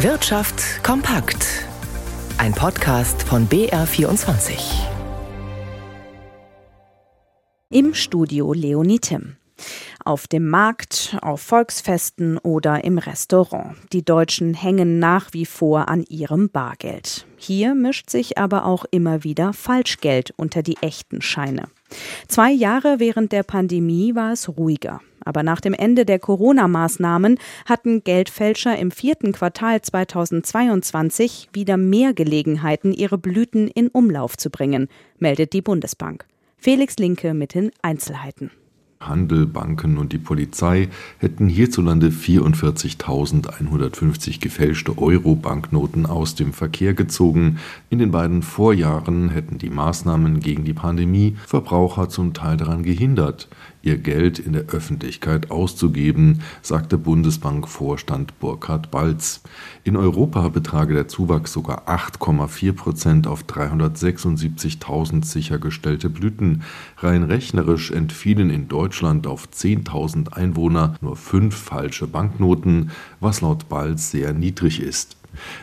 Wirtschaft kompakt. Ein Podcast von BR24. Im Studio Leonie Tim. Auf dem Markt, auf Volksfesten oder im Restaurant. Die Deutschen hängen nach wie vor an ihrem Bargeld. Hier mischt sich aber auch immer wieder Falschgeld unter die echten Scheine. Zwei Jahre während der Pandemie war es ruhiger. Aber nach dem Ende der Corona-Maßnahmen hatten Geldfälscher im vierten Quartal 2022 wieder mehr Gelegenheiten, ihre Blüten in Umlauf zu bringen, meldet die Bundesbank. Felix Linke mit den Einzelheiten. Handel, Banken und die Polizei hätten hierzulande 44.150 gefälschte Euro-Banknoten aus dem Verkehr gezogen. In den beiden Vorjahren hätten die Maßnahmen gegen die Pandemie Verbraucher zum Teil daran gehindert, ihr Geld in der Öffentlichkeit auszugeben, sagte Bundesbank-Vorstand Burkhard Balz. In Europa betrage der Zuwachs sogar 8,4 Prozent auf 376.000 sichergestellte Blüten. Rein rechnerisch entfielen in Deutschland auf 10.000 Einwohner nur fünf falsche Banknoten, was laut Balz sehr niedrig ist.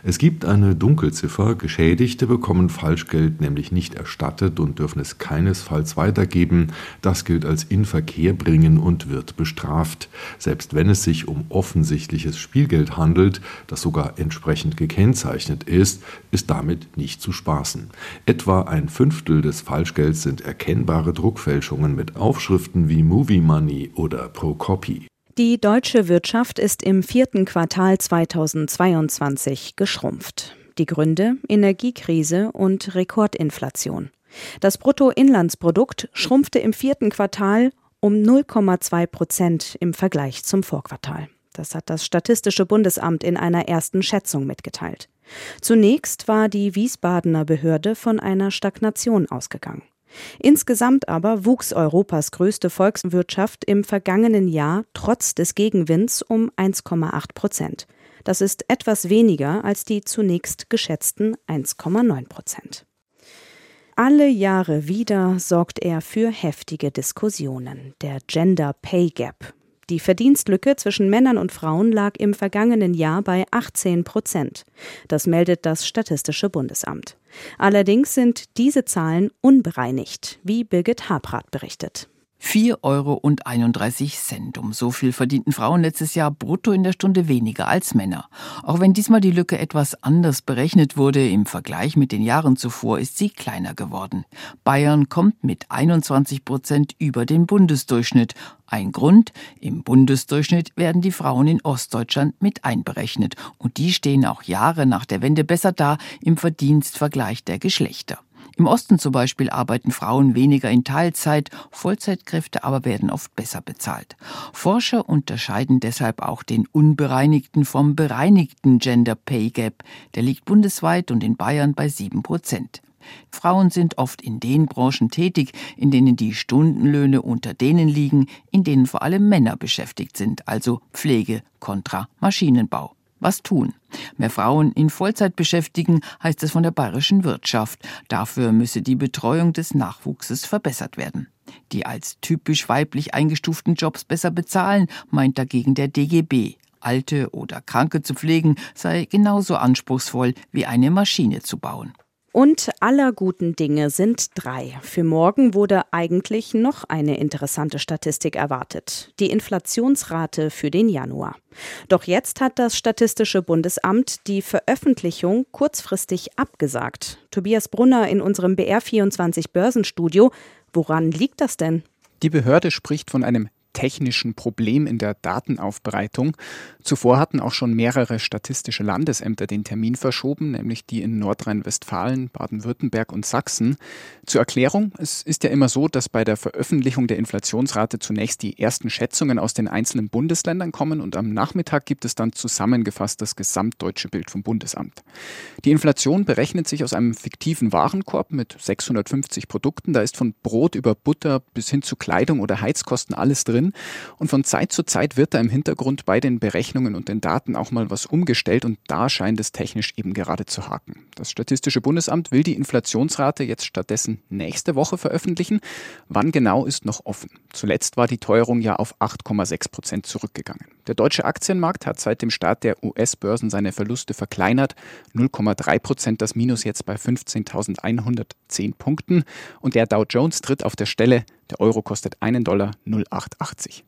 Es gibt eine Dunkelziffer, Geschädigte bekommen Falschgeld nämlich nicht erstattet und dürfen es keinesfalls weitergeben. Das gilt als Inverkehr bringen und wird bestraft. Selbst wenn es sich um offensichtliches Spielgeld handelt, das sogar entsprechend gekennzeichnet ist, ist damit nicht zu spaßen. Etwa ein Fünftel des Falschgelds sind erkennbare Druckfälschungen mit Aufschriften wie Movie Money oder Pro Copy. Die deutsche Wirtschaft ist im vierten Quartal 2022 geschrumpft. Die Gründe Energiekrise und Rekordinflation. Das Bruttoinlandsprodukt schrumpfte im vierten Quartal um 0,2 Prozent im Vergleich zum Vorquartal. Das hat das Statistische Bundesamt in einer ersten Schätzung mitgeteilt. Zunächst war die Wiesbadener Behörde von einer Stagnation ausgegangen. Insgesamt aber wuchs Europas größte Volkswirtschaft im vergangenen Jahr trotz des Gegenwinds um 1,8 Prozent. Das ist etwas weniger als die zunächst geschätzten 1,9 Prozent. Alle Jahre wieder sorgt er für heftige Diskussionen. Der Gender Pay Gap, die Verdienstlücke zwischen Männern und Frauen lag im vergangenen Jahr bei 18 Prozent. Das meldet das Statistische Bundesamt. Allerdings sind diese Zahlen unbereinigt, wie Birgit Habrath berichtet. 4,31 Euro. Um so viel verdienten Frauen letztes Jahr brutto in der Stunde weniger als Männer. Auch wenn diesmal die Lücke etwas anders berechnet wurde, im Vergleich mit den Jahren zuvor ist sie kleiner geworden. Bayern kommt mit 21 Prozent über den Bundesdurchschnitt. Ein Grund, im Bundesdurchschnitt werden die Frauen in Ostdeutschland mit einberechnet. Und die stehen auch Jahre nach der Wende besser da im Verdienstvergleich der Geschlechter. Im Osten zum Beispiel arbeiten Frauen weniger in Teilzeit, Vollzeitkräfte aber werden oft besser bezahlt. Forscher unterscheiden deshalb auch den unbereinigten vom bereinigten Gender Pay Gap. Der liegt bundesweit und in Bayern bei sieben Prozent. Frauen sind oft in den Branchen tätig, in denen die Stundenlöhne unter denen liegen, in denen vor allem Männer beschäftigt sind, also Pflege kontra Maschinenbau was tun. Mehr Frauen in Vollzeit beschäftigen, heißt es von der bayerischen Wirtschaft. Dafür müsse die Betreuung des Nachwuchses verbessert werden. Die als typisch weiblich eingestuften Jobs besser bezahlen, meint dagegen der DGB. Alte oder Kranke zu pflegen sei genauso anspruchsvoll wie eine Maschine zu bauen. Und aller guten Dinge sind drei. Für morgen wurde eigentlich noch eine interessante Statistik erwartet. Die Inflationsrate für den Januar. Doch jetzt hat das Statistische Bundesamt die Veröffentlichung kurzfristig abgesagt. Tobias Brunner in unserem BR24 Börsenstudio. Woran liegt das denn? Die Behörde spricht von einem technischen Problem in der Datenaufbereitung. Zuvor hatten auch schon mehrere statistische Landesämter den Termin verschoben, nämlich die in Nordrhein-Westfalen, Baden-Württemberg und Sachsen. Zur Erklärung, es ist ja immer so, dass bei der Veröffentlichung der Inflationsrate zunächst die ersten Schätzungen aus den einzelnen Bundesländern kommen und am Nachmittag gibt es dann zusammengefasst das gesamtdeutsche Bild vom Bundesamt. Die Inflation berechnet sich aus einem fiktiven Warenkorb mit 650 Produkten. Da ist von Brot über Butter bis hin zu Kleidung oder Heizkosten alles drin drin. Und von Zeit zu Zeit wird da im Hintergrund bei den Berechnungen und den Daten auch mal was umgestellt und da scheint es technisch eben gerade zu haken. Das Statistische Bundesamt will die Inflationsrate jetzt stattdessen nächste Woche veröffentlichen. Wann genau ist noch offen. Zuletzt war die Teuerung ja auf 8,6 Prozent zurückgegangen. Der deutsche Aktienmarkt hat seit dem Start der US-Börsen seine Verluste verkleinert. 0,3 Prozent das Minus jetzt bei 15.110 Punkten. Und der Dow Jones tritt auf der Stelle. Der Euro kostet einen Dollar 0,880.